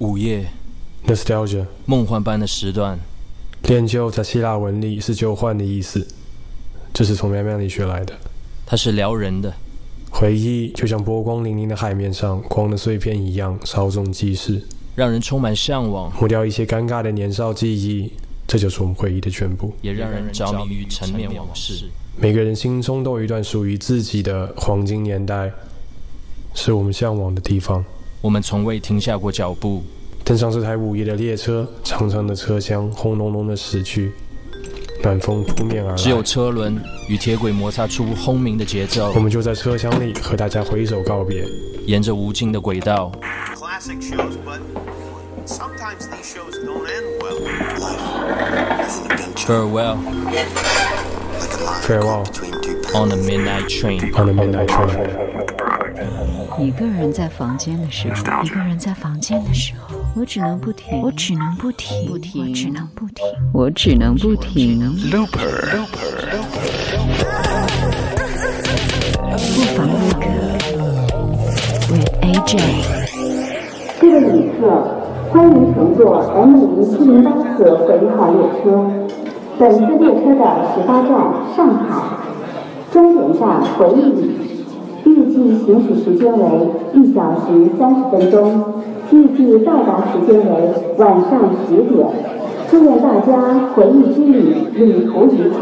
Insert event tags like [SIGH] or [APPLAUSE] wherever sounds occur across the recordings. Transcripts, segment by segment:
午夜 nostalgia 梦幻般的时段，练就在希腊文里是旧患的意思，这是从喵喵里学来的。它是撩人的。回忆就像波光粼粼的海面上光的碎片一样，稍纵即逝，让人充满向往，抹掉一些尴尬的年少记忆，这就是我们回忆的全部。也让人着迷于陈年往事。每个人心中都有一段属于自己的黄金年代，是我们向往的地方。我们从未停下过脚步，登上这台午夜的列车，长长的车厢轰隆隆的驶去。暖风扑面而来，只有车轮与铁轨摩擦出轰鸣的节奏。我们就在车厢里和大家挥手告别，沿着无尽的轨道。Farewell. Farewell. On a midnight train. On a midnight train. 一个人在房间的时候，一个人在房间的时候。我只能不停，我只能不停，不停，我只能不停，我只能不停。Looper，不妨录歌，with AJ。这个旅客，欢迎乘坐 M 零七零八次回号列车。本次列车的始发站上海，终点站回忆里，预计行驶时间为一小时三十分钟。预计到达时间为晚上十点，祝愿大家回忆之旅旅途愉快。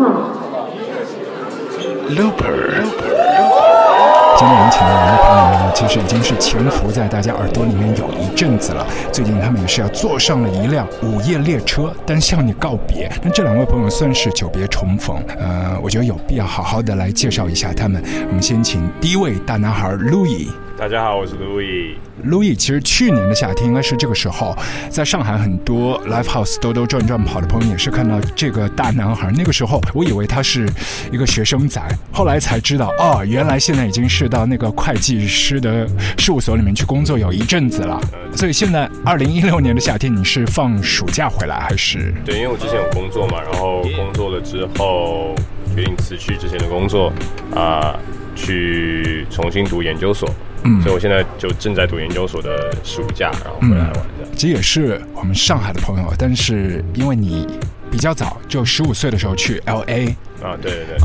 今天我们嗯，其实已经是潜伏在大家耳朵里面有一阵子了。最近他们也是要坐上了一辆午夜列车，但向你告别。那这两位朋友算是久别重逢，呃，我觉得有必要好好的来介绍一下他们。我们先请第一位大男孩 Louis。大家好，我是 Louis。Louis 其实去年的夏天应该是这个时候，在上海很多 live house 兜兜转转跑的朋友也是看到这个大男孩。那个时候我以为他是一个学生仔，后来才知道哦，原来现在已经是到那个会计师的事务所里面去工作有一阵子了。所以现在二零一六年的夏天你是放暑假回来还是？对，因为我之前有工作嘛，然后工作了之后决定辞去之前的工作啊，去重新读研究所。嗯，所以我现在就正在读研究所的暑假，然后回来玩的。其实也是我们上海的朋友，但是因为你比较早，就十五岁的时候去 L A 啊，对对对。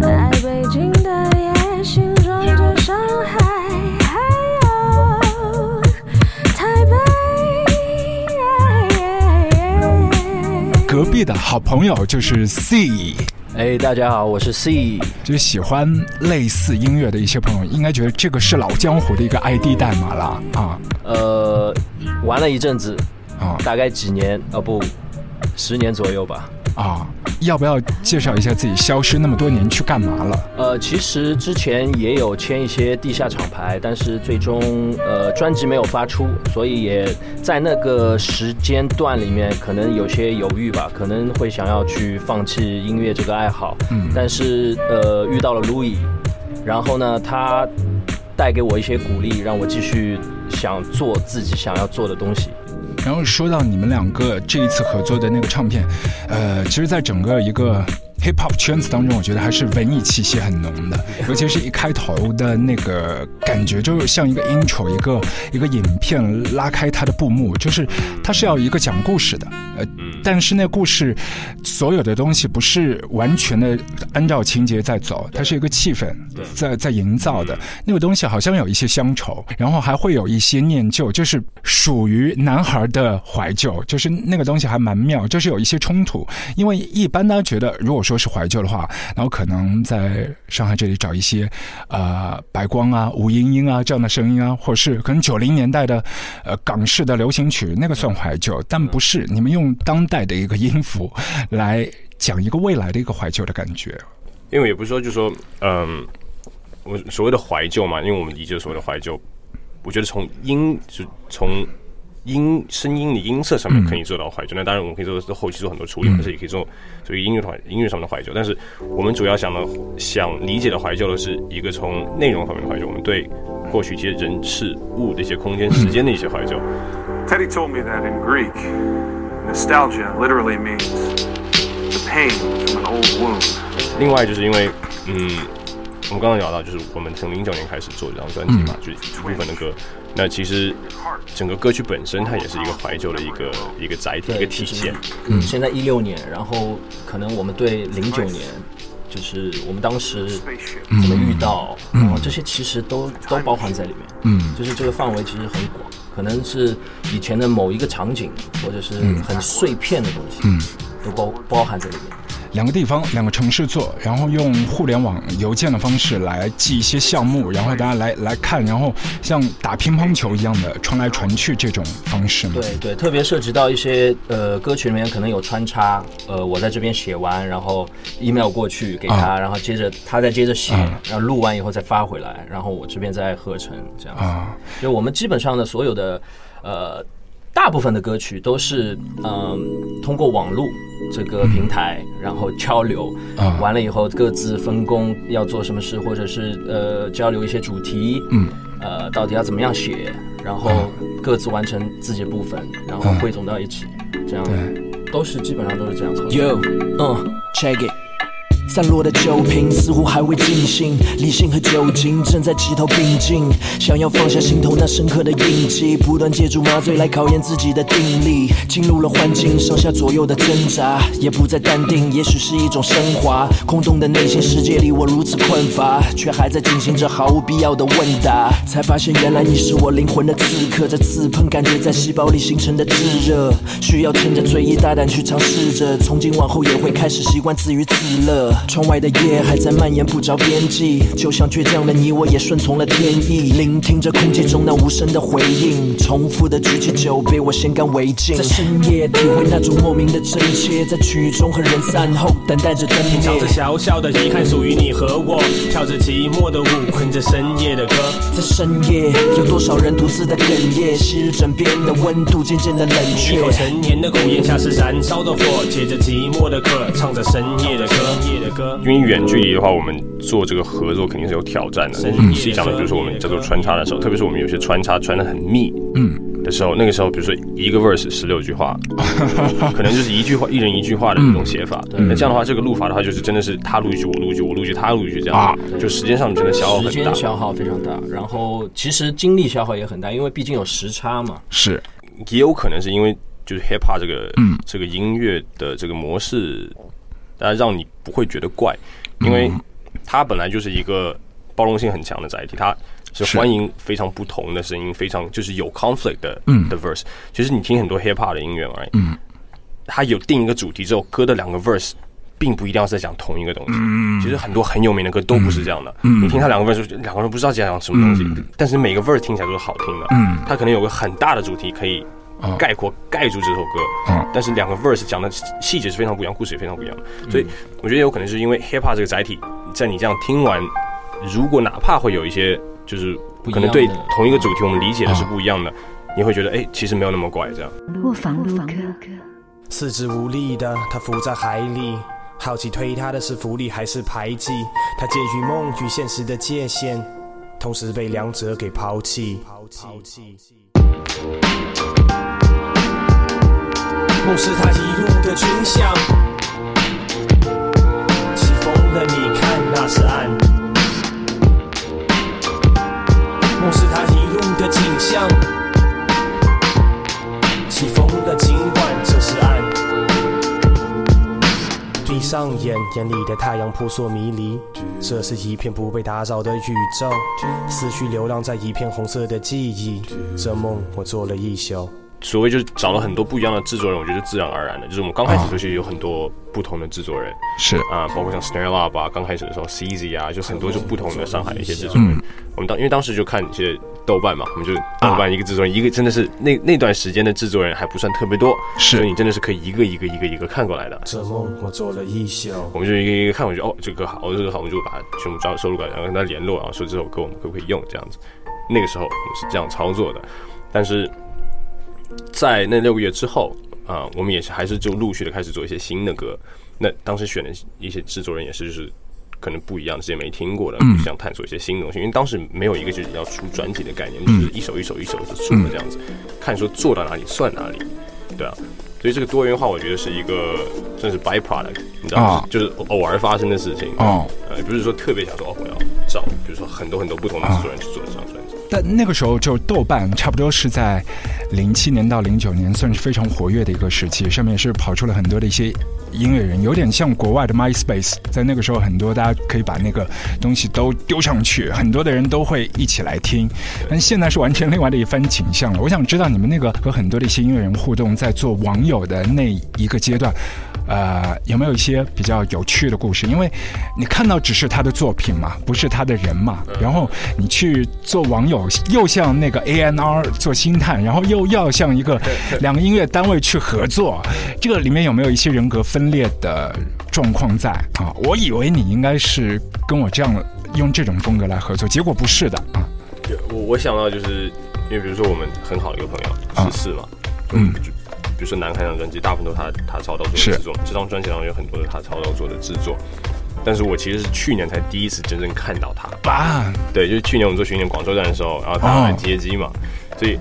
在北京的夜，形状着上海，还有台北。隔壁的好朋友就是 C。哎，大家好，我是 C。就是喜欢类似音乐的一些朋友，应该觉得这个是老江湖的一个 ID 代码了啊。呃，玩了一阵子啊，大概几年啊？不，十年左右吧。啊，要不要介绍一下自己消失那么多年去干嘛了？呃，其实之前也有签一些地下厂牌，但是最终呃专辑没有发出，所以也在那个时间段里面可能有些犹豫吧，可能会想要去放弃音乐这个爱好。嗯，但是呃遇到了 Louis，然后呢他带给我一些鼓励，让我继续想做自己想要做的东西。然后说到你们两个这一次合作的那个唱片，呃，其实，在整个一个。hip hop 圈子当中，我觉得还是文艺气息很浓的，尤其是一开头的那个感觉，就像一个 intro，一个一个影片拉开它的布幕，就是它是要一个讲故事的，呃，但是那故事所有的东西不是完全的按照情节在走，它是一个气氛在在营造的，那个东西好像有一些乡愁，然后还会有一些念旧，就是属于男孩的怀旧，就是那个东西还蛮妙，就是有一些冲突，因为一般大家觉得如果说说是怀旧的话，然后可能在上海这里找一些，呃，白光啊、吴英英啊这样的声音啊，或者是可能九零年代的，呃，港式的流行曲，那个算怀旧，但不是你们用当代的一个音符 [LAUGHS] 来讲一个未来的一个怀旧的感觉。因为也不是说，就说，嗯，我所谓的怀旧嘛，因为我们理解所谓的怀旧，我觉得从音就从。音声音的音色上面可以做到怀旧，那当然我们可以做后期做很多处理，但是也可以做所以音乐团音乐上面的怀旧。但是我们主要想的想理解的怀旧的是一个从内容方面的怀旧，我们对过去一些人事物的一些空间时间的一些怀旧。Teddy told me that in Greek, nostalgia literally means the pain from an old wound. 另外就是因为，嗯，我们刚刚聊到，就是我们从零九年开始做这张专辑嘛，就一部分的歌。那其实整个歌曲本身它也是一个怀旧的一个一个载体，一个体现。嗯，现在一六年，然后可能我们对零九年，就是我们当时怎么遇到，然后这些其实都都包含在里面。嗯，就是这个范围其实很广，可能是以前的某一个场景，或者是很碎片的东西，嗯，都包包含在里面。两个地方，两个城市做，然后用互联网邮件的方式来寄一些项目，然后大家来来看，然后像打乒乓球一样的传来传去这种方式吗？对对，特别涉及到一些呃歌曲里面可能有穿插，呃，我在这边写完，然后 email 过去给他，啊然后接着他再接着写，嗯然后录完以后再发回来，然后我这边再合成这样子。啊，就我们基本上的所有的呃大部分的歌曲都是嗯、通过网络这个平台，然后交流，啊。完了以后各自分工要做什么事，或者是呃交流一些主题，嗯，呃到底要怎么样写，然后各自完成自己的部分，然后汇总到一起，这样都是基本上都是这样操作。Yo，嗯，check it。散落的酒瓶似乎还未尽兴，理性和酒精正在齐头并进。想要放下心头那深刻的印记，不断借助麻醉来考验自己的定力。进入了幻境，上下左右的挣扎，也不再淡定，也许是一种升华。空洞的内心世界里，我如此困乏，却还在进行着毫无必要的问答。才发现，原来你是我灵魂的刺客，这刺碰感觉在细胞里形成的炙热，需要趁着醉意大胆去尝试着。从今往后也会开始习惯自娱自乐。窗外的夜还在蔓延不着边际，就像倔强的你我也顺从了天意，聆听着空气中那无声的回应，重复的举起酒杯，我先干为敬。在深夜体会那种莫名的真切，在曲终和人散后，等待着灯唱着。小小的遗憾属于你和我，跳着寂寞的舞，哼着深夜的歌。在深夜，有多少人独自的哽咽？昔日枕边的温度渐渐的冷却一。口陈年的苦，咽下是燃烧的火，接着寂寞的渴，唱着深夜的歌。因为远距离的话，我们做这个合作肯定是有挑战的。你细讲的，比如说我们叫做穿插的时候，特别是我们有些穿插穿的很密，嗯。的时候，那个时候，比如说一个 verse 十六句话，[LAUGHS] 可能就是一句话，一人一句话的那种写法。那这样的话，这个录法的话，就是真的是他录一句，我录一句，我录一句，他录一句，这啊。样，就时间上真的消耗时很大。间。消耗非常大，然后其实精力消耗也很大，因为毕竟有时差嘛。是。也有可能是因为就是 hip hop 这个、嗯。这个音乐的这个模式，大家让你不会觉得怪，因为它本来就是一个包容性很强的载体，它是是欢迎非常不同的声音，非常就是有 conflict 的、嗯的 verse。其实你听很多 hip hop 的音乐嘛，嗯，它有定一个主题之后，歌的两个 verse。并不一定要是在讲同一个东西，嗯其实很多很有名的歌都不是这样的。嗯你听他两个 verse，两个人不知道在讲什么东西，嗯但是每个 verse 听起来都是好听的。嗯它可能有个很大的主题可以啊概括盖住这首歌，嗯但是两个 verse 讲的细节是非常不一样，故事也非常不一样。所以我觉得有可能是因为 hip hop 这个载体，在你这样听完，如果哪怕会有一些就是不一样可能对同一个主题我们理解的是不一样的，你会觉得哎，其实没有那么怪这样。卧房录歌。四肢无力的他浮在海里，好奇推他的是福利还是排挤？他介于梦与现实的界限，同时被两者给抛弃。梦是他一路的群像，起风了你看那是岸。梦是他一路的景象，起风了尽管这是岸。闭上眼，眼里的太阳扑朔迷离，这是一片不被打扰的宇宙，思绪流浪在一片红色的记忆。这梦我做了一宿。所谓就是找了很多不一样的制作人，我觉得自然而然的，就是我们刚开始就是有很多不同的制作人是啊，包括像 Snare Lab 啊，刚开始的时候 CZ 啊，就很多就不同的上海的一些制作人。嗯我们当因为当时就看一些豆瓣嘛，我们就豆瓣一个制作人，一个真的是那那段时间的制作人还不算特别多，是所以你真的是可以一个一个一个一个看过来的。这梦我做了一宿。我们就一个一个看，我觉得哦这个好，哦这个好，我们就把它全部抓收录过来，然后跟他联络，然后说这首歌我们可不可以用这样子。那个时候我们是这样操作的，但是在那六个月之后啊、我们也是还是就陆续的开始做一些新的歌。那当时选的一些制作人也是就是可能不一样的，之前没听过的，想探索一些新的东西。因为当时没有一个就是要出专辑的概念，就是一首一首一首的出的这样子，看说做到哪里算哪里，对啊。所以这个多元化，我觉得是一个算是 byproduct，你知道吗？啊就是偶尔发生的事情。哦呃，不是说特别想说哦，我要找，比如说很多很多不同的制作人去做这张专辑。但那个时候就豆瓣差不多是在零七年到零九年，算是非常活跃的一个时期，上面是跑出了很多的一些音乐人，有点像国外的 MySpace。在那个时候，很多大家可以把那个东西都丢上去，很多的人都会一起来听。但现在是完全另外的一番景象了。我想知道你们那个和很多的一些音乐人互动，在做网友的那一个阶段。呃，有没有一些比较有趣的故事？因为你看到只是他的作品嘛，不是他的人嘛。然后你去做网友，又像那个 A N R 做星探，然后又要像一个两个音乐单位去合作，这个里面有没有一些人格分裂的状况在啊？我以为你应该是跟我这样用这种风格来合作，结果不是的啊。我我想到就是因为比如说我们很好的一个朋友十四嘛，嗯。比如说南海那张专辑，大部分都是他他操刀做的制作。这张专辑当中有很多的他操刀做的制作，但是我其实是去年才第一次真正看到他。啊，对，就是去年我们做巡演广州站的时候，然后他来接机嘛，所以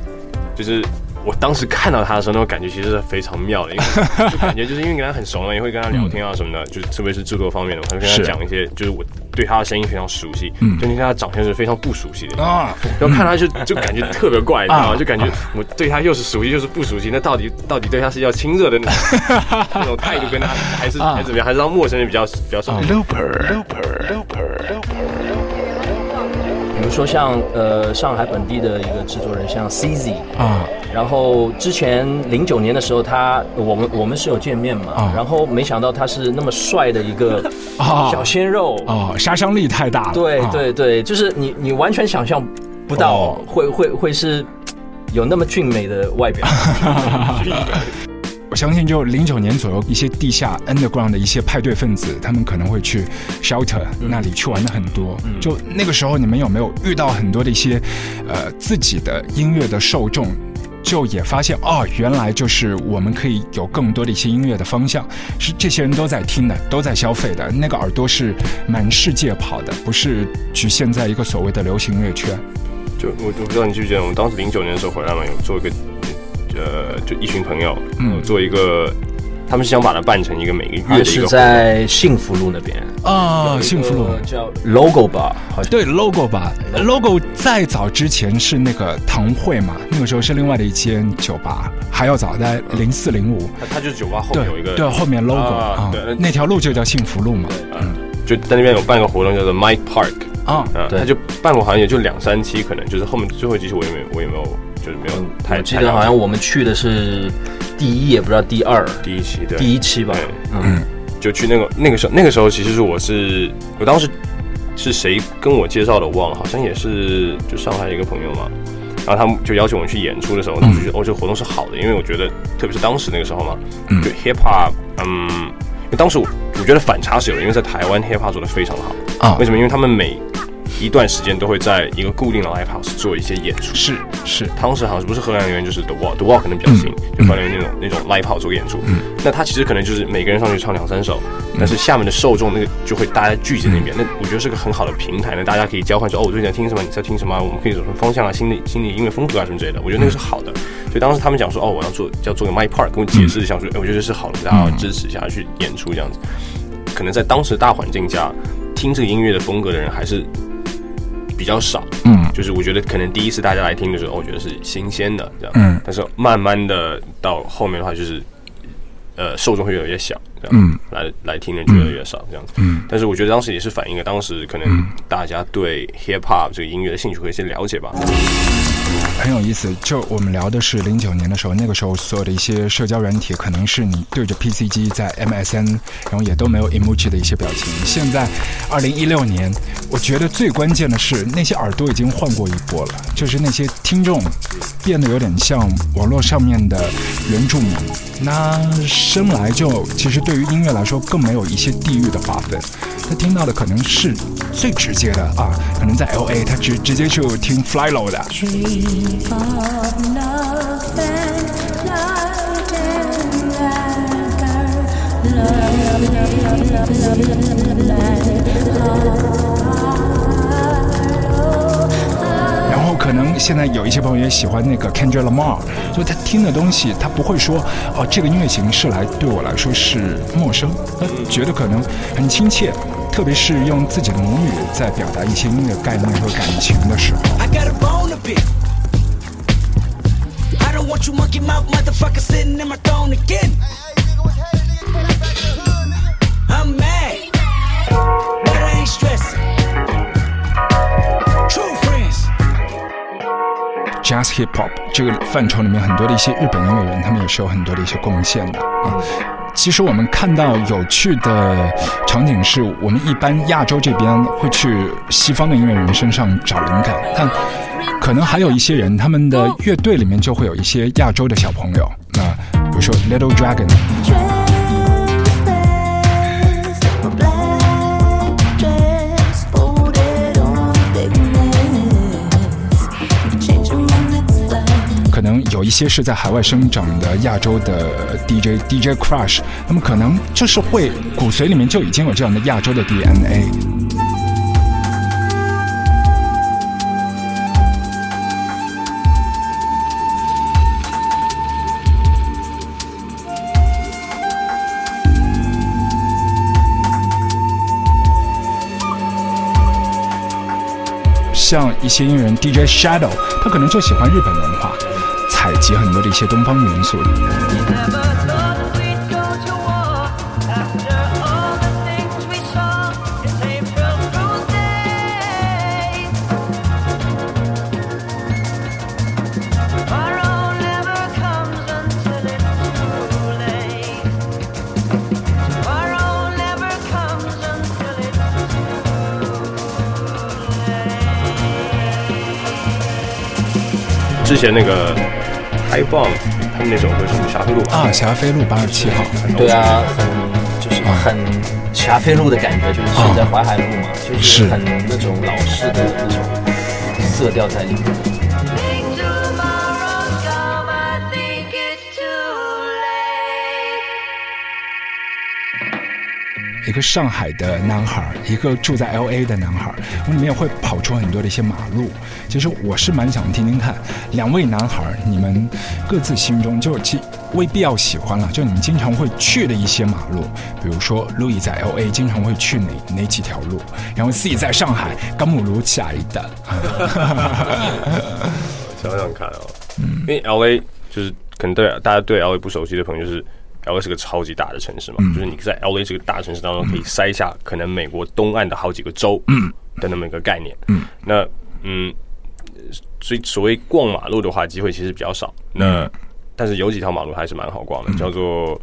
就是。我当时看到他的时候，那种感觉其实是非常妙的，因为 [LAUGHS] 就感觉就是因为跟他很熟了，也会跟他聊天啊什么的，就特别是制作方面的，我会跟他讲一些，就是我对他的声音非常熟悉，就你看他长相是非常不熟悉的。啊，然后看他就 [LAUGHS] 就感觉特别怪，你知道吗？就感觉我对他又是熟悉又是不熟悉，那到底到底对他是要亲热的那种 [LAUGHS] 那种态度跟他，还是还是怎么样？还是让陌生人比较比较爽？Looper，Looper，Looper，Looper？比如说像呃上海本地的一个制作人，像 CZ 啊，然后之前零九年的时候，他我们我们是有见面嘛，然后没想到他是那么帅的一个小鲜肉啊，杀伤力太大了。对对对，就是你你完全想象不到会会会是有那么俊美的外表。[LAUGHS] 我相信，就零九年左右，一些地下 underground 的一些派对分子，他们可能会去 shelter 那里去玩的很多。就那个时候，你们有没有遇到很多的一些，呃，自己的音乐的受众，就也发现哦，原来就是我们可以有更多的一些音乐的方向，是这些人都在听的，都在消费的，那个耳朵是满世界跑的，不是局限在一个所谓的流行音乐圈。就我我不知道你记不记得，我们当时零九年的时候回来嘛，有做一个。呃，就一群朋友，嗯，做一个，他们是想把它办成一个每个月的一个。是在幸福路那边啊，幸福路叫 Logo 吧，好像对 Logo 吧，Logo 再早之前是那个堂会嘛，那个时候是另外的一间酒吧，还要早在零四零五。它它就是酒吧后面有一个，对，后面 Logo 啊，那条路就叫幸福路嘛，嗯，就在那边有办个活动叫做 Mike Park 啊，对，他就办过好像也就两三期，可能就是后面最后一期我也没我也没有。就是没有太，我记得好像我们去的是第一，也不知道第二，第一期对，第一期吧，嗯，就去那个那个时候，那个时候其实是我是我当时是谁跟我介绍的，我忘了，好像也是就上海一个朋友嘛，然后他们就邀请我们去演出的时候，我就觉得哦，这个活动是好的，因为我觉得特别是当时那个时候嘛，就 hip hop，嗯，因为当时我我觉得反差是有的，因为在台湾 hip hop 做的非常好。啊，为什么？因为他们每一段时间都会在一个固定的 live house 做一些演出，是是，当时好像不是荷兰人，就是 The Wall，The Wall 可能比较新，就荷兰园那种那种 live house 做演出。嗯，那他其实可能就是每个人上去唱两三首，但是下面的受众那个就会大家聚集那边，那我觉得是个很好的平台，那大家可以交换说，哦，我最近在听什么，你在听什么，我们可以走什么方向啊，新的新的音乐风格啊什么之类的，我觉得那个是好的。所以当时他们讲说，哦，我要做要做个 My Part，跟我解释一下，说，哎，我觉得是好的，大家要支持一下去演出这样子。可能在当时大环境下，听这个音乐的风格的人还是。比较少，嗯，就是我觉得可能第一次大家来听的时候，我觉得是新鲜的这样，嗯，但是慢慢的到后面的话，就是呃受众会越来越小，这样，嗯，来来听的人越来越少这样子，嗯，但是我觉得当时也是反映了当时可能大家对 hip hop 这个音乐的兴趣和一些了解吧。很有意思，就我们聊的是零九年的时候，那个时候所有的一些社交软体，可能是你对着 PC 机在 MSN，然后也都没有 emoji 的一些表情。现在二零一六年，我觉得最关键的是那些耳朵已经换过一波了，就是那些听众变得有点像网络上面的原住民。那生来就其实对于音乐来说，更没有一些地域的划分。他听到的可能是最直接的啊，可能在 LA 他直直接就听 Fly Low 的。然后可能现在有一些朋友也喜欢那个 Kendrick Lamar，所以他听的东西他不会说哦这个音乐形式来对我来说是陌生，他觉得可能很亲切。特别是用自己的母语在表达一些音乐概念和感情的时候。I got a want you monkey mouth motherfucker sitting in my throne again. I'm mad, but I ain't stressing. True friends. Jazz Hip Hop 这个范畴里面，很多的一些日本音乐人，他们也是有很多的一些贡献的啊。 其实我们看到有趣的场景是，我们一般亚洲这边会去西方的音乐人身上找灵感，但可能还有一些人，他们的乐队里面就会有一些亚洲的小朋友。那比如说 Little Dragon，有一些是在海外生长的亚洲的 DJ DJ Crush，那么可能就是会骨髓里面就已经有这样的亚洲的 DNA。像一些音乐人 DJ Shadow，他可能就喜欢日本文化，及很多的一些东方元素。之前那个 High Bomb 他们那首歌是《霞飞路》啊，霞飞路八十七号，对啊，很就是很霞飞路的感觉，就是现在淮海路嘛，就是。很那种老式的那种色调在里面。一个上海的男孩，一个住在 L A 的男孩，我里面会跑出很多的一些马路。其实我是蛮想听听看，两位男孩，你们各自心中就其未必要喜欢了，就你们经常会去的一些马路，比如说路易在 L A 经常会去哪哪几条路，然后自己在上海甘姆卢起来的。[LAUGHS] 想想看哦，因为 L A 就是可能对大家对 L A 不熟悉的朋友，就是 L A 是个超级大的城市嘛，就是你在 L A 这个大城市当中可以塞下可能美国东岸的好几个州的那么一个概念。嗯，那嗯，所以所谓逛马路的话，机会其实比较少。那但是有几条马路还是蛮好逛的，叫做。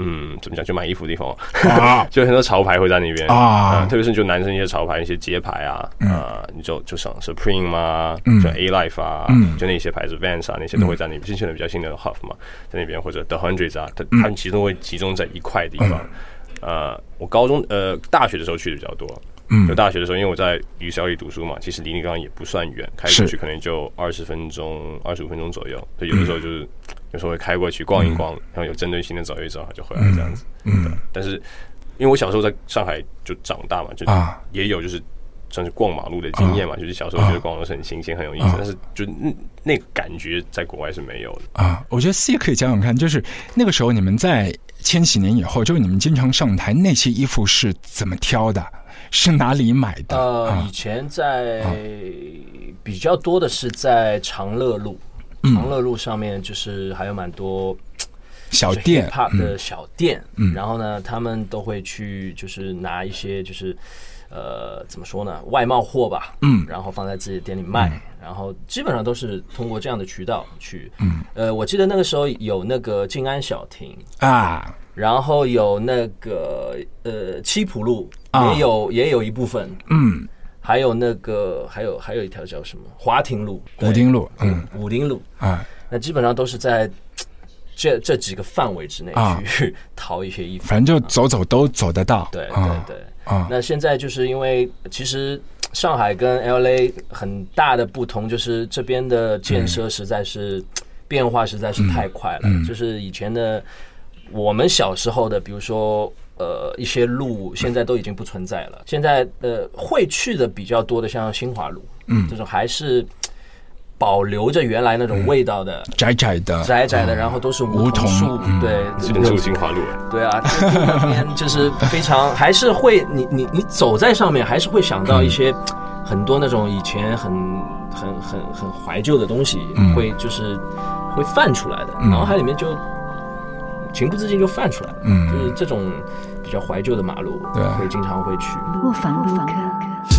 嗯，怎么讲？就买衣服的地方，啊。[LAUGHS] 就很多潮牌会在那边。啊。呃特别是就男生一些潮牌、一些街牌啊，啊，你就就像 Supreme 嘛，嗯。就 A Life 啊，嗯。就那些牌子 Vans 啊，那些都会在那边。现在比较新的 Huff 嘛，在那边或者 The Hundreds 啊，它嗯。他们其中会集中在一块地方。呃，我高中呃大学的时候去的比较多，嗯。就大学的时候，因为我在语校里读书嘛，其实离那个地方也不算远，开是。过去可能就二十分钟、二十五分钟左右。所以有的时候就是、有时候会开过去逛一逛，然后有针对性的走一走，就回来这样子。嗯但是因为我小时候在上海就长大嘛，就啊。也有就是算是逛马路的经验嘛，就是小时候觉得逛马路是很新鲜、很有意思，啊。但是就那那个感觉在国外是没有的。啊，我觉得 C 可以讲讲看，就是那个时候你们在千禧年以后，就是你们经常上台，那些衣服是怎么挑的？是哪里买的？呃，啊以前在比较多的是在长乐路，嗯长乐路上面就是还有蛮多小店的小店，嗯。然后呢，他们都会去就是拿一些就是呃怎么说呢，外贸货吧，嗯。然后放在自己的店里卖，然后基本上都是通过这样的渠道去，嗯。呃，我记得那个时候有那个静安小亭，啊，然后有那个呃七浦路啊。也有、也有一部分，嗯，还有那个还有还有一条叫什么？华亭路、武丁路，嗯。武丁路，啊，那基本上都是在 [TSK] 这这几个范围之内啊。去 [LAUGHS] 淘一些衣服。反正就走走都走得到。对啊。对对。啊，那现在就是因为其实上海跟 L A 很大的不同，就是这边的建设实在是 [TSK] 变化实在是太快了。就是以前的我们小时候的，比如说呃一些路，现在都已经不存在了。现在呃会去的比较多的，像新华路，嗯。这种还是保留着原来那种味道的，窄窄的，窄窄的，然后都是梧梧桐树，嗯。对，只能住金华路哎。对啊，那边就是非常，还是会你你你走在上面，还是会想到一些很多那种以前很很很很怀旧的东西，嗯。会就是会泛出来的，嗯。脑海里面就情不自禁就泛出来了，嗯。就是这种比较怀旧的马路，对会经常会去。路客。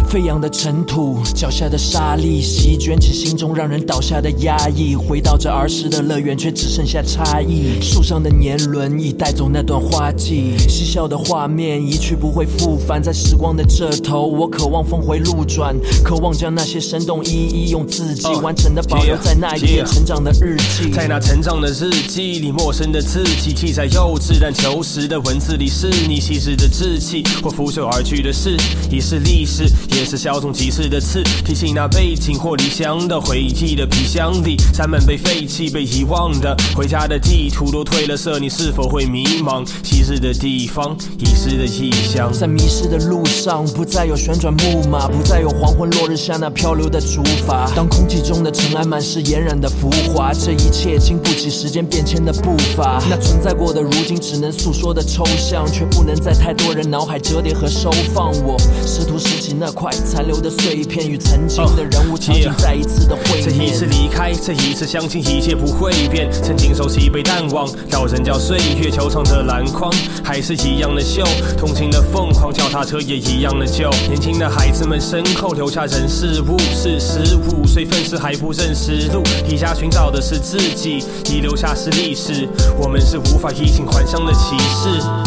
飞扬的尘土，脚下的沙砾，席卷起心中让人倒下的压抑。回到这儿时的乐园，却只剩下差异。树上的年轮已带走那段花季，嬉笑的画面一去不会复返。在时光的这头，我渴望峰回路转，渴望将那些生动一一用自己完成的保留在那一页成长的日记。在那成长的日记里，陌生的字迹记载幼稚但求实的文字里，是你稀释的志气或拂袖而去的事，已是历史，也是稍纵即逝的刺，提醒那背景或离乡的回忆的皮箱里，山门被废弃、被遗忘的回家的地图都褪了色，你是否会迷茫？昔日的地方，遗失的异乡。在迷失的路上，不再有旋转木马，不再有黄昏落日下那漂流的竹筏。当空气中的尘埃满是嫣然的浮华，这一切经不起时间变迁的步伐。那存在过的，如今只能诉说的抽象，却不能在太多人脑海折叠和收放。我试图拾起那块残留的碎片，与曾经的人物场景再一次的会这一。次离开，这一次相信一切不会变。曾经熟悉被淡忘，老人叫岁月球场的篮筐，还是一样的秀。同情的疯狂，脚踏车也一样的旧。年轻的孩子们身后留下人事物，是十五岁愤世还不认识路，底下寻找的是自己，遗留下是历史。我们是无法衣锦还乡的骑士。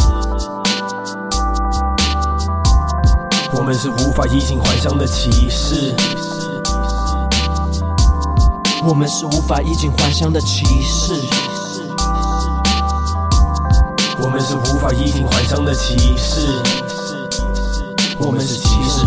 我们是无法衣锦还乡的骑士。我们是无法衣锦还乡的骑士。我们是无法衣锦还乡的骑士。我们是骑士。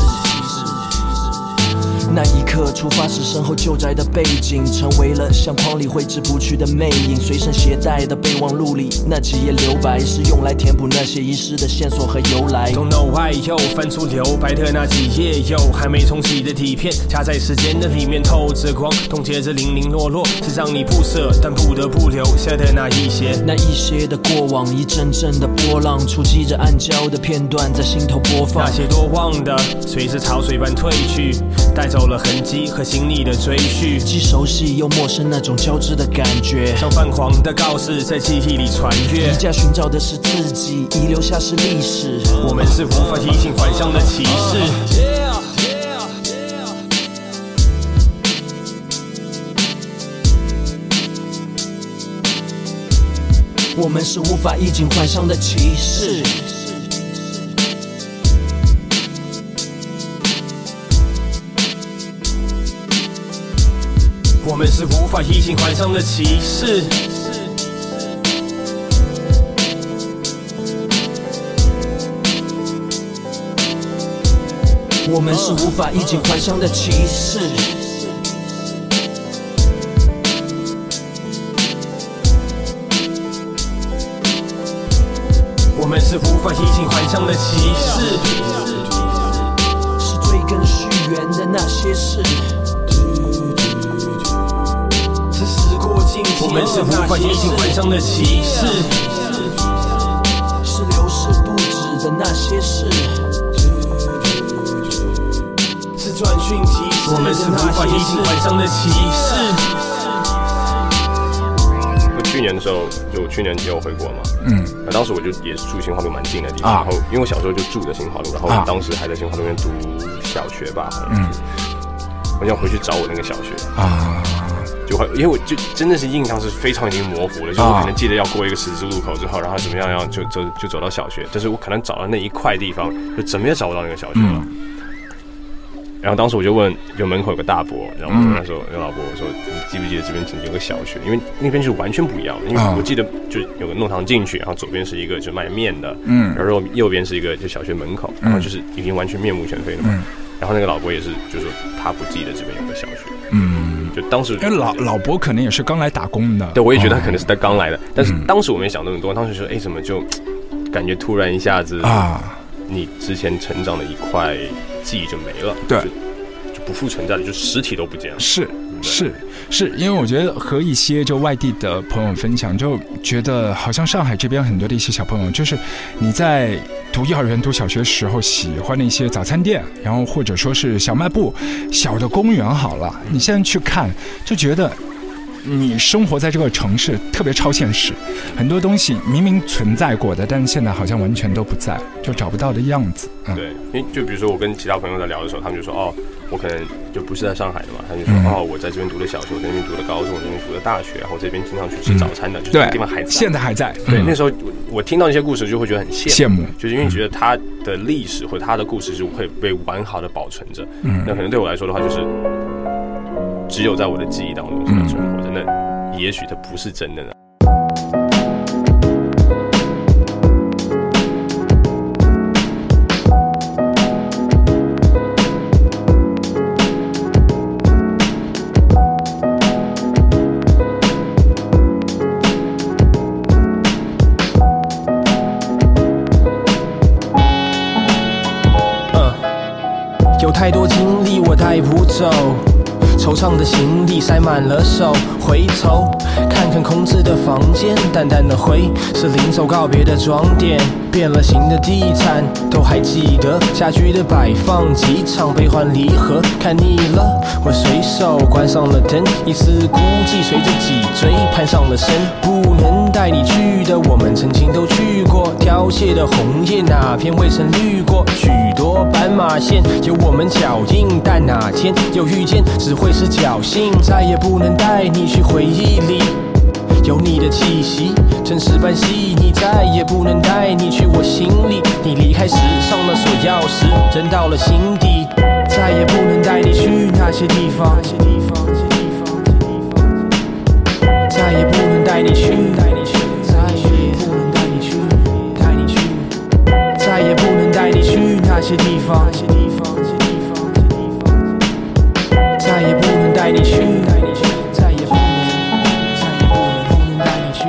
那一刻，出发时身后旧宅的背景，成为了相框里挥之不去的魅影。随身携带的备忘录里，那几页留白是用来填补那些遗失的线索和由来。Don't know why 又翻出留白的那几页，又还没冲洗的底片，夹在时间的里面透着光，冻结着零零落落，是让你不舍但不得不留下的那一些。那一些的过往，一阵阵的波浪，触及着暗礁的片段，在心头播放那。些多忘的，随着潮水般退去，带走了痕迹和心里的追续。既熟悉又陌生那种交织的感觉。像泛黄的告示在记忆里穿越离。家寻找的是自己，遗留下是历史。我们是无法衣锦还乡的骑士。我们是无法衣锦还乡的骑士。我们是无法衣锦还乡的骑士。我们是无法衣锦还乡的骑士。我们是无法衣锦还乡的骑士。是追根溯源的那些事。是时过境迁。我们是无法衣锦还乡的骑士。是流逝不止的那些事。是转瞬即逝。我们是无法衣锦还乡的骑士。我去年的时候，就我去年也有回国嘛，嗯，那当时我就也是住新华路蛮近的地方，啊。然后因为我小时候就住在新华路，然后啊。当时还在新华路那边读小学吧，好像是，我想回去找我那个小学，啊，就会因为我就真的是印象是非常已经模糊了，就我啊可能记得要过一个十字路口之后，然后怎么样样就走就走到小学，但是我可能找到那一块地方，就怎么也找不到那个小学了。然后当时我就问，就门口有个大伯，然后我就跟他说，跟老伯我说，你记不记得这边曾经有个小学？因为那边就是完全不一样的，因为啊。我记得就有个弄堂进去，然后左边是一个就卖面的，嗯。然后右边是一个就小学门口，然后就是已经完全面目全非了嘛。嗯。然后那个老伯也是，就说他不记得这边有个小学，嗯，就当时因为老老伯可能也是刚来打工的，对，我也觉得他可能哦是他刚来的，但是嗯。当时我没想那么多，当时说，哎，怎么就感觉突然一下子啊，你之前成长的一块记忆就没了，对就，就不复存在了，就实体都不见了。是是是，因为我觉得和一些就外地的朋友分享，就觉得好像上海这边很多的一些小朋友，就是你在读幼儿园、读小学时候喜欢的一些早餐店，然后或者说是小卖部、小的公园，好了，你现在去看就觉得。你生活在这个城市特别超现实，很多东西明明存在过的，但是现在好像完全都不在，就找不到的样子。嗯，对，因为就比如说我跟其他朋友在聊的时候，他们就说哦，我可能就不是在上海的嘛，他就说哦，我在这边读的小学，我在那边读的高中，我这边读的大学，然后这边经常去吃早餐的，就这个地方还在，现在还在。对，那时候我听到那些故事就会觉得很羡慕，就是因为觉得他的历史或者他的故事是会被完好的保存着。嗯，那可能对我来说的话，就是只有在我的记忆当中存活也许它不是真的呢。有太多经历我带不走。惆怅的行李塞满了手，回头看看空置的房间，淡淡的灰是临走告别的装点。变了形的地毯，都还记得家居的摆放，几场悲欢离合，看腻了，我随手关上了灯，一丝孤寂随着脊椎攀上了身。带你去的，我们曾经都去过。凋谢的红叶，哪片未曾绿过？许多斑马线有我们脚印，但哪天又遇见，只会是侥幸。再也不能带你去回忆里。有你的气息，真实般细腻，再也不能带你去我心里。你离开时上了锁钥匙，扔到了心底，再也不能带你去那些地方。再也不能带你去，那些地方。再也不能带你去。再也不能，再也不能带你去。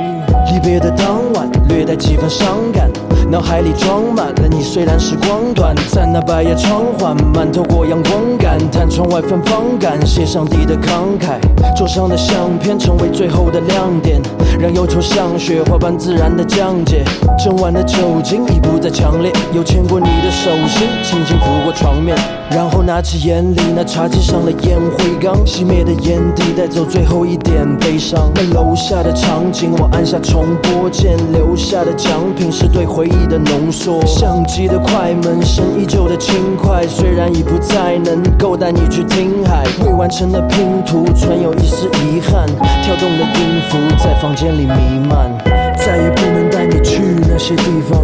离别的当晚，略带几分伤感，脑海里装满了你。虽然时光短暂，那百叶窗缓慢透过阳光，感叹窗外芬芳感，谢上帝的慷慨。桌上的相片成为最后的亮点，让忧愁像雪花般自然的降解。整晚的酒精已不再强烈，又牵过你的手心，轻轻拂过床面，然后拿起眼里那茶几上的烟灰缸，熄灭的烟蒂带走最后一点悲伤。那楼下的场景，我按下重。播键留下的奖品是对回忆的浓缩，相机的快门声依旧的轻快，虽然已不再能够带你去听海，未完成的拼图存有一丝遗憾，跳动的音符在房间里弥漫，再也不能带你去那些地方，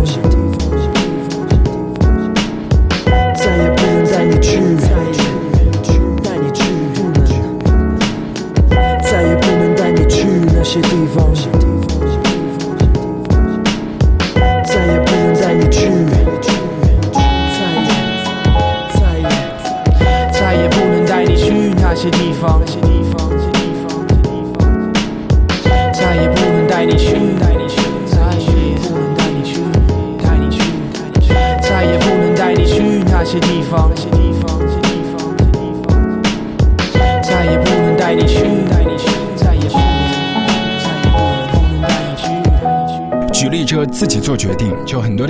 去，带你去，不能，再也不能带你去那些地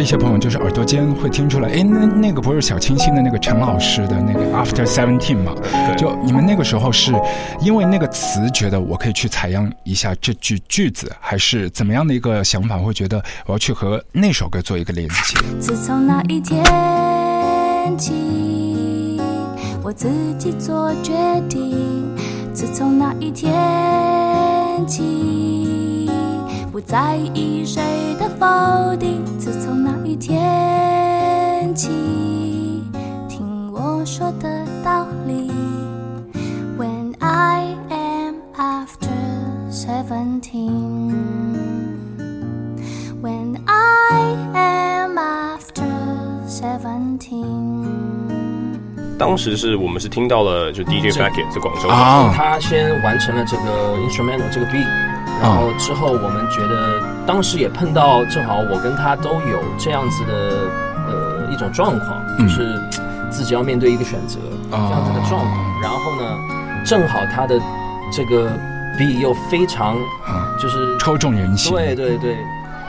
的一些朋友就是耳朵尖会听出来，哎，那那个不是小清新的那个陈老师的那个 After Seventeen 吗？就你们那个时候是因为那个词觉得我可以去采样一下这句句子，还是怎么样的一个想法？会觉得我要去和那首歌做一个连接。自从那一天起，我自己做决定。自从那一天起。不在意谁的否定。自从那一天起，听我说的道理。When I am after seventeen, when I am after seventeen。当时是我们是听到了，就 DJ Facket 在广州，他先完成了这个 instrumental 这个 beat。然后之后，我们觉得当时也碰到，正好我跟他都有这样子的呃一种状况，就是自己要面对一个选择这样子的状况。然后呢，正好他的这个 B 又非常就是抽中人心，对对对，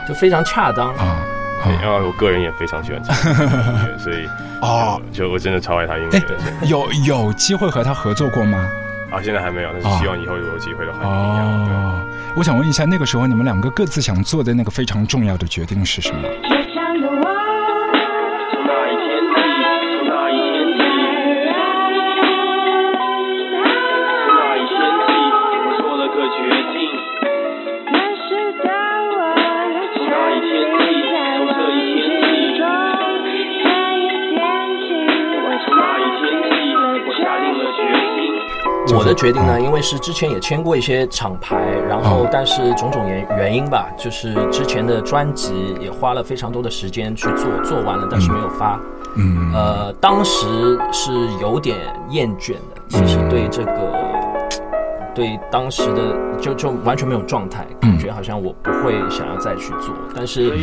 就非常恰当啊。因为我个人也非常喜欢这音乐，[LAUGHS] 所以哦，就我真的超爱他音乐。有有机会和他合作过吗？啊，现在还没有，但是希望以后有机会的话。哦，我想问一下，那个时候你们两个各自想做的那个非常重要的决定是什么？我的决定呢，因为是之前也签过一些厂牌，然后但是种种原原因吧，就是之前的专辑也花了非常多的时间去做，做完了但是没有发。嗯，呃，当时是有点厌倦的，其实对这个，对当时的就就完全没有状态，感觉好像我不会想要再去做。但是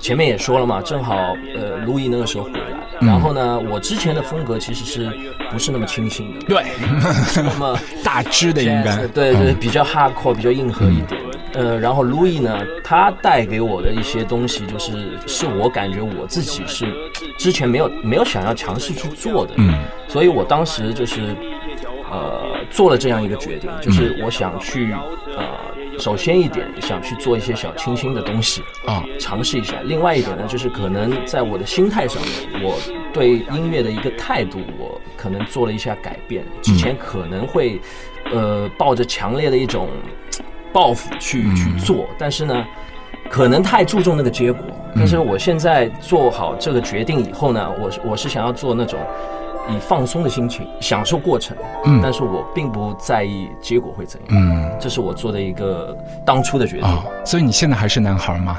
前面也说了嘛，正好呃，路易那个时候回来。然后呢，我之前的风格其实是不是那么清新的？对，[LAUGHS] 那么 [LAUGHS] 大只的应该 [LAUGHS] 对对，比较 hardcore，比较硬核一点。呃，然后 Louis 呢，他带给我的一些东西，就是是我感觉我自己是之前没有没有想要尝试去做的。嗯，所以我当时就是呃做了这样一个决定，就是我想去呃。首先一点，想去做一些小清新的东西啊，尝试一下。另外一点呢，就是可能在我的心态上面，我对音乐的一个态度，我可能做了一下改变。之前可能会，呃，抱着强烈的一种报复去去做，但是呢，可能太注重那个结果。但是我现在做好这个决定以后呢，我我是想要做那种。以放松的心情享受过程，嗯，但是我并不在意结果会怎样，嗯，这是我做的一个当初的决定。所以你现在还是男孩吗？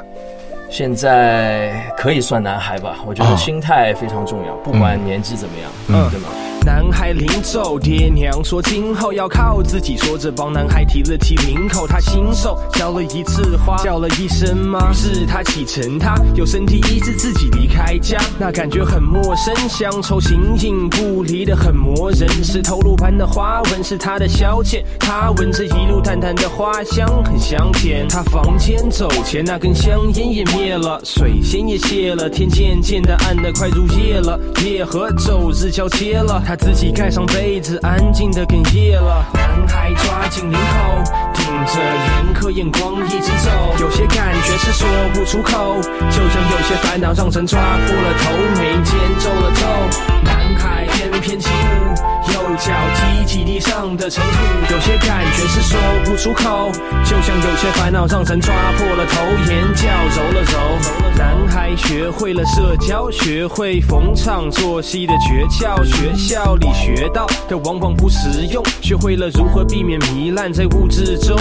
现在可以算男孩吧，我觉得心态非常重要，不管年纪怎么样，嗯，对吗？男孩临走，爹娘说今后要靠自己，说着帮男孩提了提领口。他新手浇了一次花，叫了一声妈，于是他启程，他有身体医治自己离开家，那感觉很陌生，乡愁形影不离的很磨人。石头路般的花纹是他的消遣，他闻着一路淡淡的花香，很香甜。他房间走前，那根香烟也灭了，水仙也谢了，天渐渐的暗的快入夜了，夜和昼日交接了。他。自己盖上被子，安静的哽咽了。男孩抓紧领口，顶着严苛眼光一直走。有些感觉是说不出口，就像有些烦恼让人抓破了头，眉间皱了皱。男孩翩翩起舞，右脚踢起地上的尘土。有些感觉是说不出口，就像有些烦恼让人抓破了头，眼角揉了揉。男孩学会了社交，学会逢场作戏的诀窍，学校。里学到的往往不实用，学会了如何避免糜烂在物质中。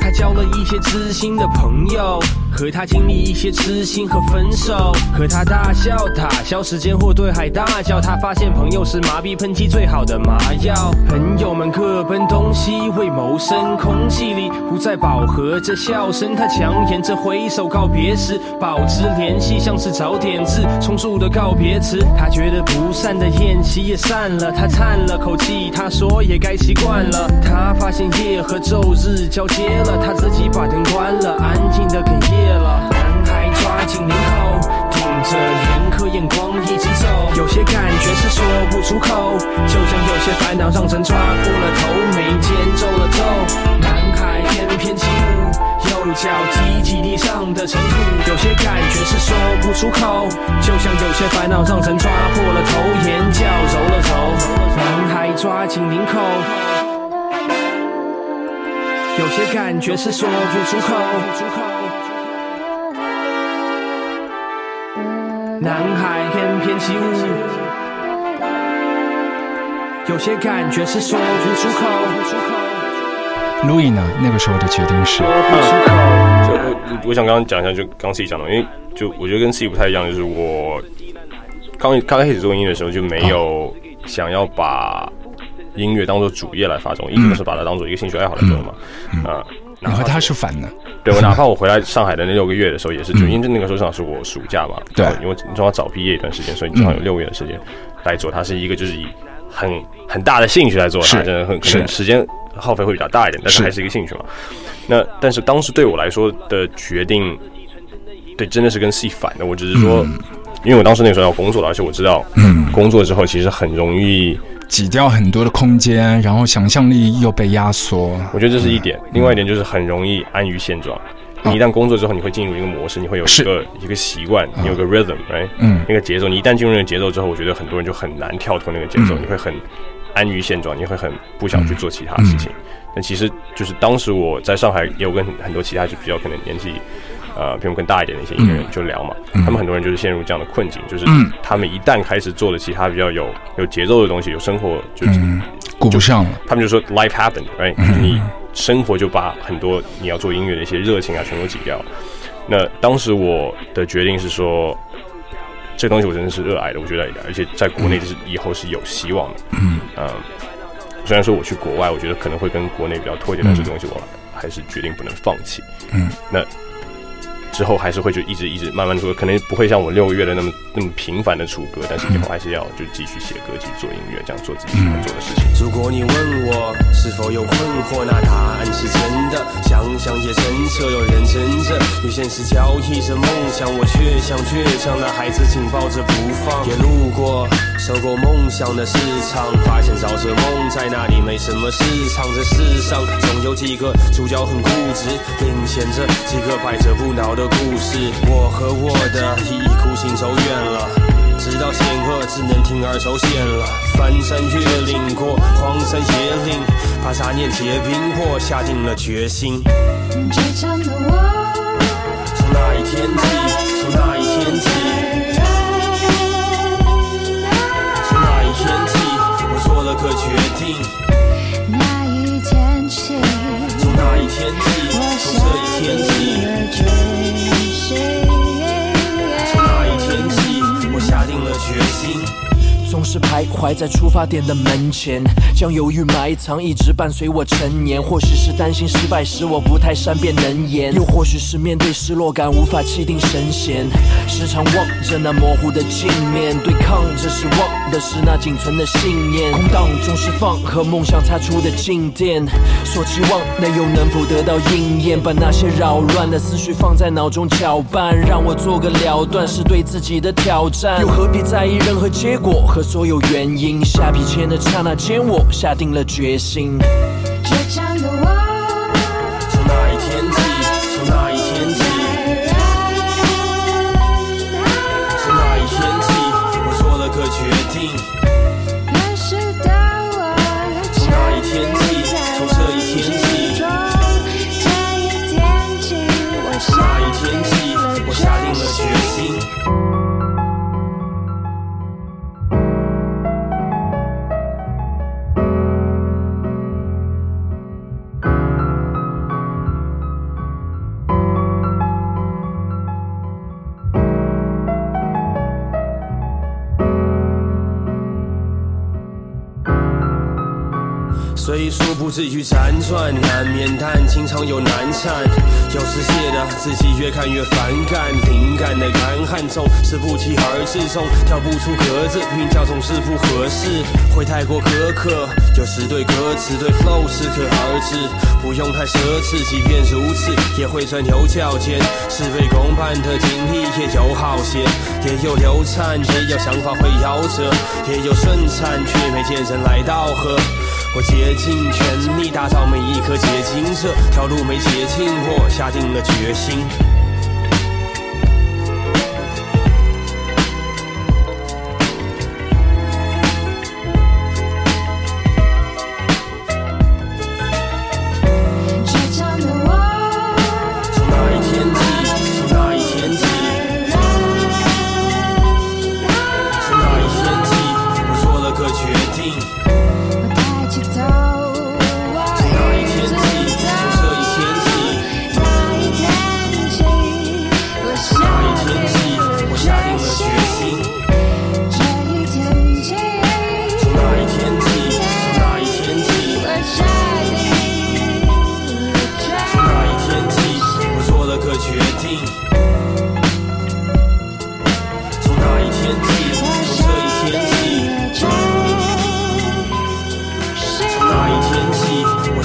他交了一些知心的朋友。和他经历一些痴心和分手，和他大笑打消时间或对海大叫，他发现朋友是麻痹喷剂最好的麻药。朋友们各奔东西为谋生，空气里不再饱和着笑声。他强颜着挥手告别时，保持联系像是早点字重述的告别词。他觉得不散的宴席也散了，他叹了口气，他说也该习惯了。他发现夜和昼日交接了，他自己把灯关了，安静的哽咽。男孩抓紧领口，着严苛眼光一直走。有些感觉是说不出口，就像有些烦恼让人抓破了头，眉间皱了皱。男孩翩翩起舞，右脚踢起地上的尘土。有些感觉是说不出口，就像有些烦恼让人抓破了头，眼角揉了揉。男孩抓紧领口，有些感觉是说不出口。男孩翩翩起舞，有些感觉是说不出口。路易呢？那个时候的决定是，就我我想刚刚讲一下，就刚自己讲的，因为就我觉得跟自己不太一样，就是我刚刚开始做音乐的时候就没有想要把音乐当做主业来发展，一直都是把它当做一个兴趣爱好来做的嘛，啊。然后他是反的，对我 [LAUGHS] 哪怕我回来上海的那六个月的时候，也是就因为那个时候正好是我暑假嘛，对，因为正好早毕业一段时间，所以正好有六个月的时间来做。它是一个就是以很很大的兴趣来做，是很可能时间耗费会比较大一点，但是是还是一个兴趣嘛。那但是当时对我来说的决定，对，真的是跟戏反的。我只是说，因为我当时那时候要工作了，而且我知道，嗯工作之后其实很容易，挤掉很多的空间，然后想象力又被压缩。我觉得这是一点。另外一点就是很容易安于现状。你一旦工作之后，你会进入一个模式，你会有一个一个习惯，你有个 rhythm，right？嗯那个节奏，你一旦进入那个节奏之后，我觉得很多人就很难跳脱那个节奏，嗯你会很安于现状，你会很不想去做其他事情。但其实就是当时我在上海也有跟很多其他就比较可能年纪呃比我更大一点的一些音乐人就聊嘛，嗯他们很多人就是陷入这样的困境，就是嗯他们一旦开始做了其他比较有有节奏的东西，有生活就是。嗯，顾不上了。他们就说 life happened，right？、就是你生活就把很多你要做音乐的一些热情啊全都挤掉。那当时我的决定是说，这东西我真的是热爱的，我觉得而且在国内就是以后是有希望的。嗯嗯，虽然说我去国外，我觉得可能会跟国内比较脱节，但是这东西我还是决定不能放弃。嗯，那之后还是会就一直一直慢慢做，可能不会像我六个月的那么那么频繁的出歌，但是以后还是要就继续写歌，继续做音乐，这样做自己喜欢做的事情。如果你问我是否有困惑，那答案是真的。想想也真切，有认真着，与现实交替着梦想，我却像倔强的孩子紧抱着不放。也路过收购梦想的市场，发现找着梦在那里没什么市场。这世上总有几个主角很固执，领衔着几个百折不挠的故事。我和我的一意孤行走远了。直到险恶，只能铤而走险了。翻山越岭过荒山野岭，把杂念结冰，我下定了决心。倔强的我，从那一天起，从那一天起，从那一天起，我做了个决定。从这一天起，从那一天起，我下定了决心。总是徘徊在出发点的门前，将犹豫埋藏，一直伴随我成年。或许是担心失败时我不太善辩能言，又或许是面对失落感无法气定神闲。时常望着那模糊的镜面，对抗着失望的是那仅存的信念。空荡中释放和梦想擦出的静电，所期望的又能否得到应验？把那些扰乱的思绪放在脑中搅拌，让我做个了断，是对自己的挑战。又何必在意任何结果和所有原因？下笔签的刹那间，我下定了决心。虽说不至于辗转，难免但经常有难产。有时写的自己越看越反感，灵感的干旱总是不期而至，总跳不出格子，韵脚总是不合适，会太过苛刻。有时对歌词对 flow 适可而止，不用太奢侈，即便如此也会钻牛角尖。事倍功半的经历也有好些，也有流产，也有想法会夭折，也有顺产，却没见人来道贺。我竭尽全力打造每一颗结晶，这条路没捷径，我下定了决心。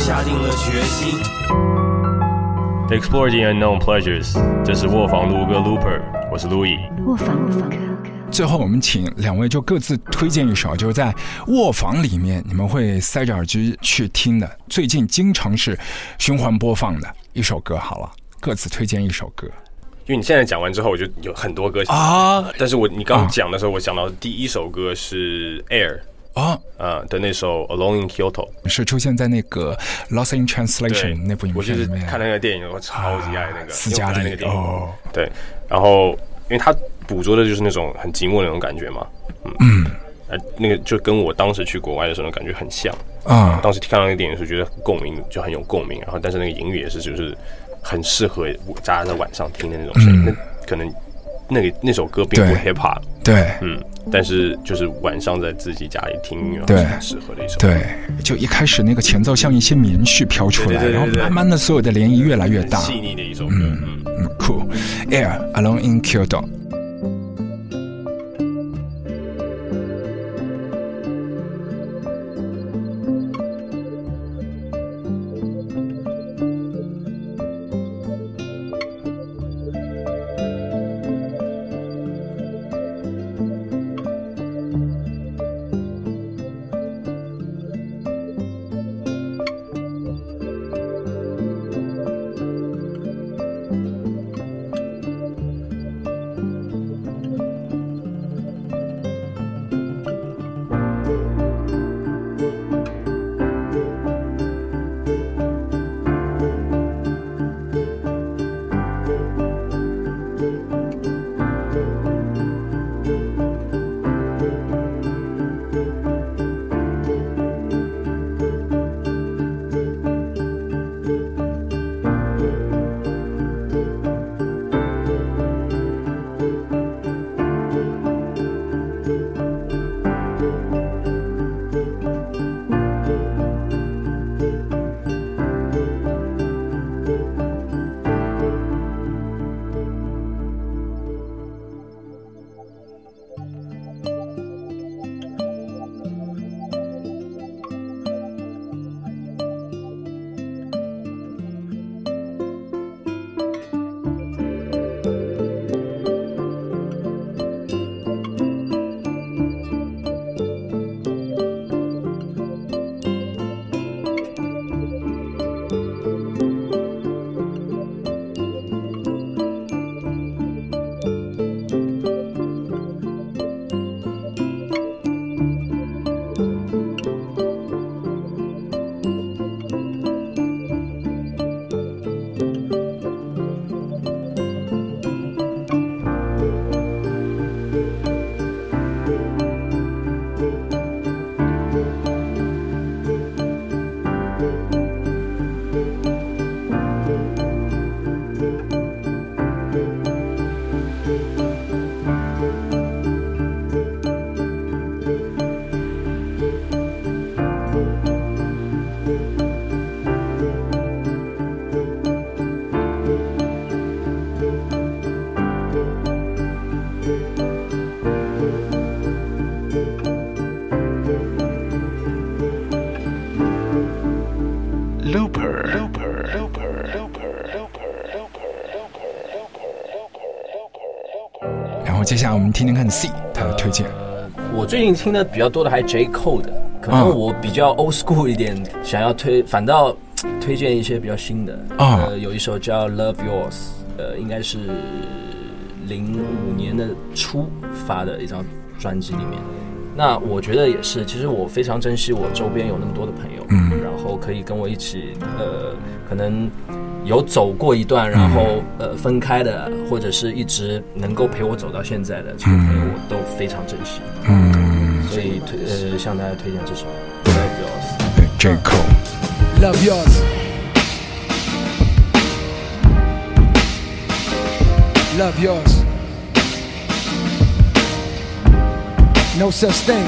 决心。Explore the unknown pleasures，这是卧房录歌 Looper，我是 Louis。卧房录歌。最后，我们请两位就各自推荐一首，就是在卧房里面你们会塞着耳机去听的，最近经常是循环播放的一首歌。好了，各自推荐一首歌。因为你现在讲完之后，我就有很多歌啊，但是我你刚啊讲的时候，我想到的第一首歌是 Air 啊。啊的那首 Alone in Kyoto，是出现在那个《Lost in 对 Translation》那部影片我就是。看那个电影，我超级爱那个斯嘉丽因为我爱那个电影。哦，对，然后因为他捕捉的就是那种很寂寞的那种感觉嘛，嗯，嗯。呃，那个就跟我当时去国外的时候的感觉很像。啊。当时看到那个电影的时候，觉得共鸣就很有共鸣，然后但是那个音乐也是就是很适合大家在晚上听的那种声音。嗯。那可能那个那首歌并不 hip hop，对嗯，但是就是晚上在自己家里听音乐对适合的一首。对，就一开始那个前奏像一些棉絮飘出来，对对对对对然后慢慢的所有的涟漪越来越大。细腻的一首歌，嗯嗯。嗯，cool。Air Alone in Kyoto。近听的比较多的还是 J. Cole 的，可能嗯我比较 old school 一点，想要推反倒推荐一些比较新的。啊。呃，有一首叫 Love Yours，呃，应该是零五年的初发的一张专辑里面。那我觉得也是，其实我非常珍惜我周边有那么多的朋友，嗯。然后可以跟我一起，呃，可能有走过一段，然后呃分开的，或者是一直能够陪我走到现在的这些朋友，我都非常珍惜。嗯，所以推呃向大家推荐这首 Love Yours。对 J Cole。 Love yours. Love yours. No such thing.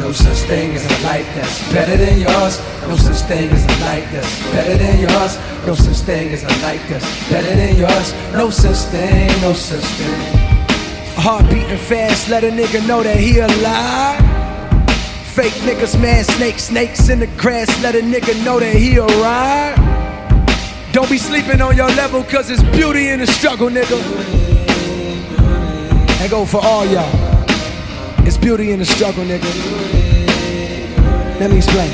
No such thing as a life that's better than yours. No such thing as a life that's better than yours. No such thing as a life that's better than yours. No such thing, no such thing. Heart beating fast, let a nigga know that he alive. Fake niggas, man, snakes, snakes in the grass. Let a nigga know that he alright. Don't be sleeping on your level, cause it's beauty in the struggle, nigga. That go for all y'all. It's beauty in the struggle, nigga. Let me explain.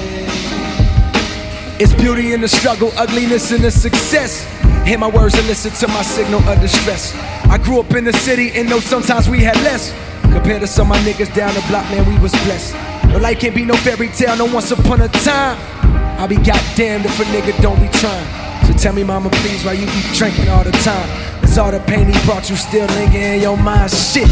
It's beauty in the struggle, ugliness in the success. Hear my words and listen to my signal of distress. I grew up in the city and know sometimes we had less. Compared to some of my niggas down the block, man, we was blessed. But life can't be no fairy tale, no once upon a time. I'll be goddamned if a nigga don't be trying. So tell me, mama, please, why you be drinking all the time? Is all the pain he brought you still lingering in your mind? Shit.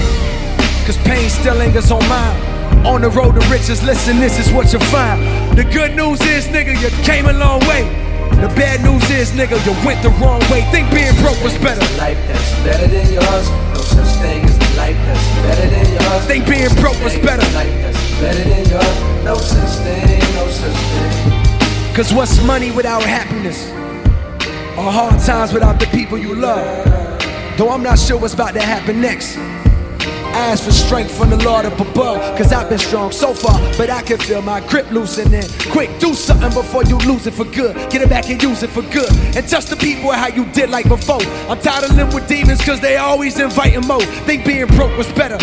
Cause pain still lingers on mine. On the road to riches, listen, this is what you find. The good news is, nigga, you came a long way. The bad news is, nigga, you went the wrong way. Think being broke was better. Life that's better than yours. No such thing as a life that's better than yours. Think being broke was better. Life that's better than yours. No such thing, no such thing. Cause what's money without happiness? Or hard times without the people you love? Though I'm not sure what's about to happen next. Ask for strength from the Lord up above. Cause I've been strong so far, but I can feel my grip loosening. Quick, do something before you lose it for good. Get it back and use it for good. And touch the people how you did like before. I'm tired of living with demons cause they always inviting more. Think being broke was better.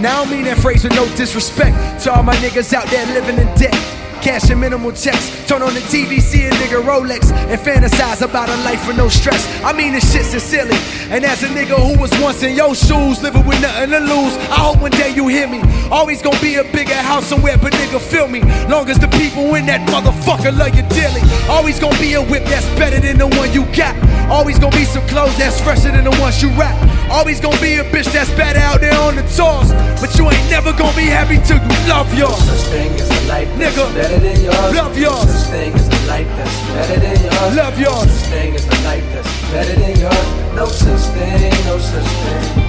Now I mean that phrase with no disrespect to all my niggas out there living in debt. Cashing minimal checks. Turn on the TV, see a nigga Rolex, and fantasize about a life with no stress. I mean, this shit's silly. And as a nigga who was once in your shoes, living with nothing to lose, I hope one day you hear me. Always gonna be a bigger house somewhere, but nigga, feel me. Long as the people in that motherfucker love you dearly. Always gonna be a whip that's better than the one you got. Always gonna be some clothes that's fresher than the ones you rap. Always gonna be a bitch that's better out there on the tours. But you ain't never gonna be happy till you love yours. Such thing as a life Nigga, better than yours. love yours. Such thing as a life that's better than yours. Love yours. Such thing as a life that's better than yours. No such thing, no such thing.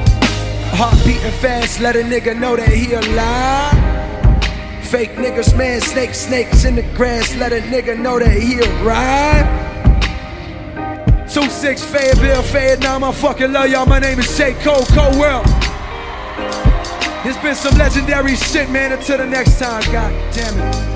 Heart beating fast, let a nigga know that he alive. Fake niggas, man, snakes, snakes in the grass, let a nigga know that he arrived. 2-6 Fayetteville, Vietnam, I fucking love y'all. My name is J. Cole, Cole World. It's been some legendary shit, man. Until the next time, god damn it.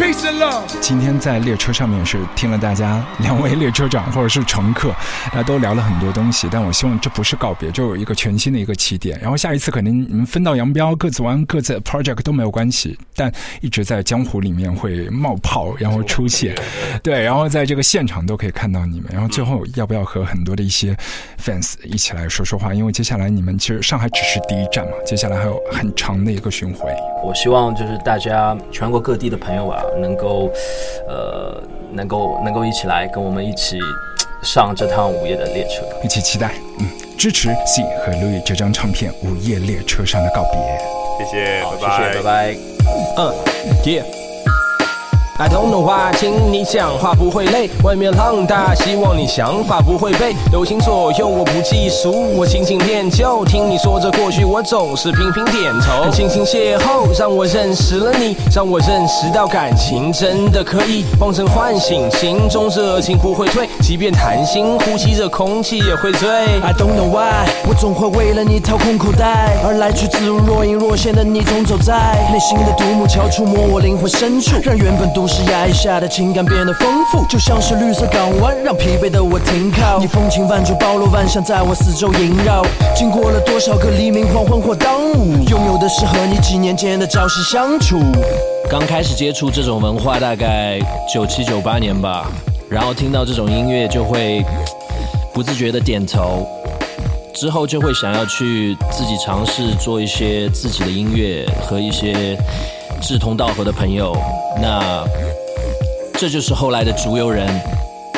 Peace and love. 今天在列车上面是听了大家两位列车长或者是乘客，大家都聊了很多东西，但我希望这不是告别，就有一个全新的一个起点。然后下一次可能你们分道扬镳，各自玩各自的 project 都没有关系，但一直在江湖里面会冒泡，然后出现，对，然后在这个现场都可以看到你们。然后最后要不要和很多的一些 fans 一起来说说话？因为接下来你们其实上海只是第一站嘛，接下来还有很长的一个巡回。我希望就是大家全国各地的朋友吧，能够，呃，能够能够一起来跟我们一起上这趟午夜的列车，一起期待，嗯，支持 C 和 Louis 这张唱片《午夜列车上的告别》。谢谢，好，拜谢谢，拜拜。嗯，Yeah。I don't know why，听你讲话不会累，外面浪大，希望你想法不会背流行左右。我不计数，我静静练就。听你说着过去，我总是频频点头。很庆幸邂逅，让我认识了你，让我认识到感情真的可以帮人唤醒心中热情不会退，即便谈心，呼吸着空气也会醉。I don't know why，我总会为了你掏空口袋，而来去自如若隐若现的你总走在内心的独木桥，触摸我灵魂深处，让原本都是压抑下的情感变得丰富，就像是绿色港湾，让疲惫的我停靠。你风情万种，包罗万象，在我四周萦绕。经过了多少个黎明、黄昏或当午，拥有的是和你几年间的朝夕相处。刚开始接触这种文化大概九七九八年吧，然后听到这种音乐就会不自觉的点头，之后就会想要去自己尝试做一些自己的音乐和一些志同道合的朋友，那这就是后来的竹游人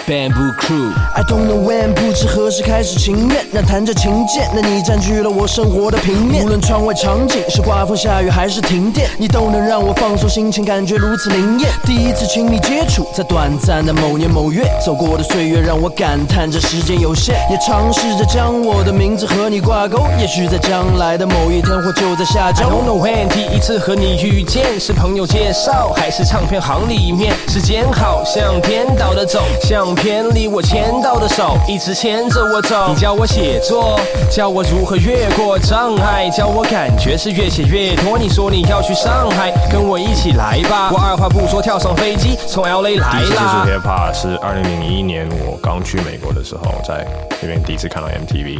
Bamboo Crew。I don't know when，不知何时开始情愿，那弹着琴键，那你占据了我生活的平面。无论窗外场景是刮风下雨还是停电，你都能让我放松心情，感觉如此灵验。第一次亲密接触，在短暂的某年某月，走过的岁月让我感叹这时间有限，也尝试着将我的名字和你挂钩。也许在将来的某一天，或就在下周 I 周。don't know when 第一次和你遇见，是朋友介绍，还是唱片行里面？时间好像颠倒的走，像偏离我牵到的手，一直牵着我走。你教我写作，教我如何越过障碍，教我感觉是越写越多。你说你要去上海，跟我一起来吧。我二话不说跳上飞机，从 LA 来第一次接触。hip hop 是二零零一年，我刚去美国的时候，在那边第一次看到 MTV。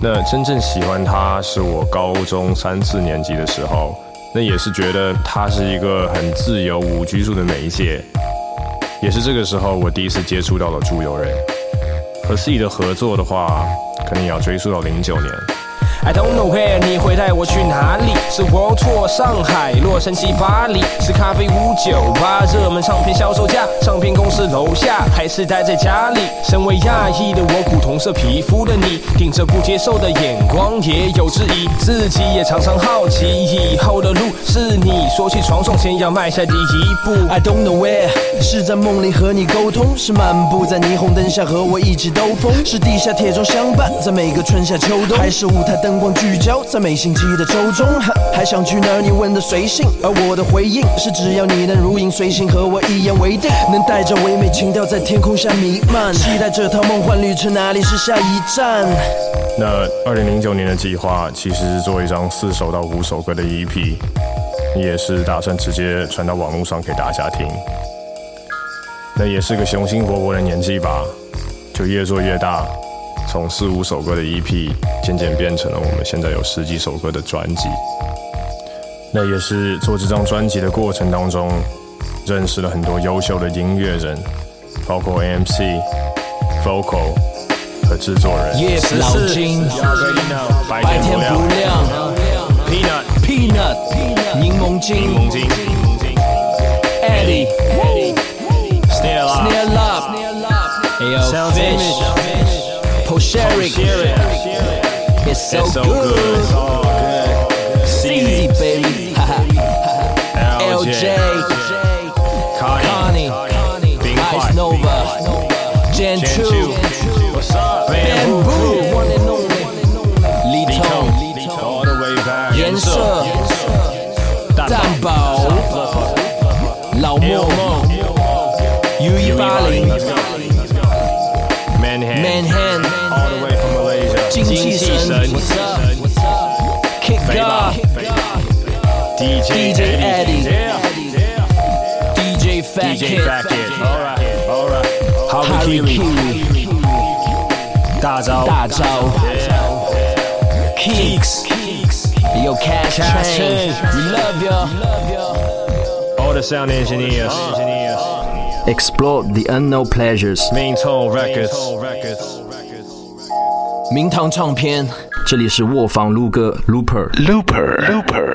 那真正喜欢它是我高中三四年级的时候，那也是觉得它是一个很自由无拘束的媒介。也是这个时候，我第一次接触到了猪油人。和 C 的合作的话，可能也要追溯到零九年。I don't know where，你会带我去哪里？是 World Tour 上海、洛杉矶、巴黎，是咖啡屋、酒吧、热门唱片销售价、唱片公司楼下，还是待在家里？身为亚裔的我，古铜色皮肤的你，顶着不接受的眼光，也有质疑，自己也常常好奇，以后的路是你说起床上前要迈下第一步。I don't know where，是在梦里和你沟通，是漫步在霓虹灯下和我一起兜风，是地下铁中相伴在每个春夏秋冬，还是舞台灯光聚焦在每星期的周中？还想去哪儿？你问的随性，而我的回应是只要你能如影随形，和我一言为定，能带着唯美情调在天空下弥漫，期待这趟梦幻旅程哪里是下一站？那二零零九年的计划其实是做一张四首到五首歌的 EP，你也是打算直接传到网络上给大家听。那也是个雄心勃勃的年纪吧，就越做越大，从四五首歌的 EP 渐渐变成了我们现在有十几首歌的专辑。那也是做这张专辑的过程当中，认识了很多优秀的音乐人，包括 AMC、Vocal 和制作人。夜老金，白白天不亮，Peanut。Peanut，柠檬精，柠檬精，Eddie。Snare Snare Love, Ayo Oh, share it. It's so, good. good. CZ, baby. LJ. Connie. Connie. Ice Nova. Gen 2. What's up? Bamboo. One and only. Lito. All the way back. Yen Sir. Lao Mo. Malaysia. 精气神，Kick God DJ DJ Eddie Yeah. DJ Fat DJ Kid Fat Kid. All right. All right. Harry Kiwi 大招大招 Kicks Yo Cash Cash Chain Chain We love ya All the sound engineers. Explore the unknown pleasures。 Main Tone Records. 明堂唱片这里是卧房撸歌 Looper。Looper, Looper,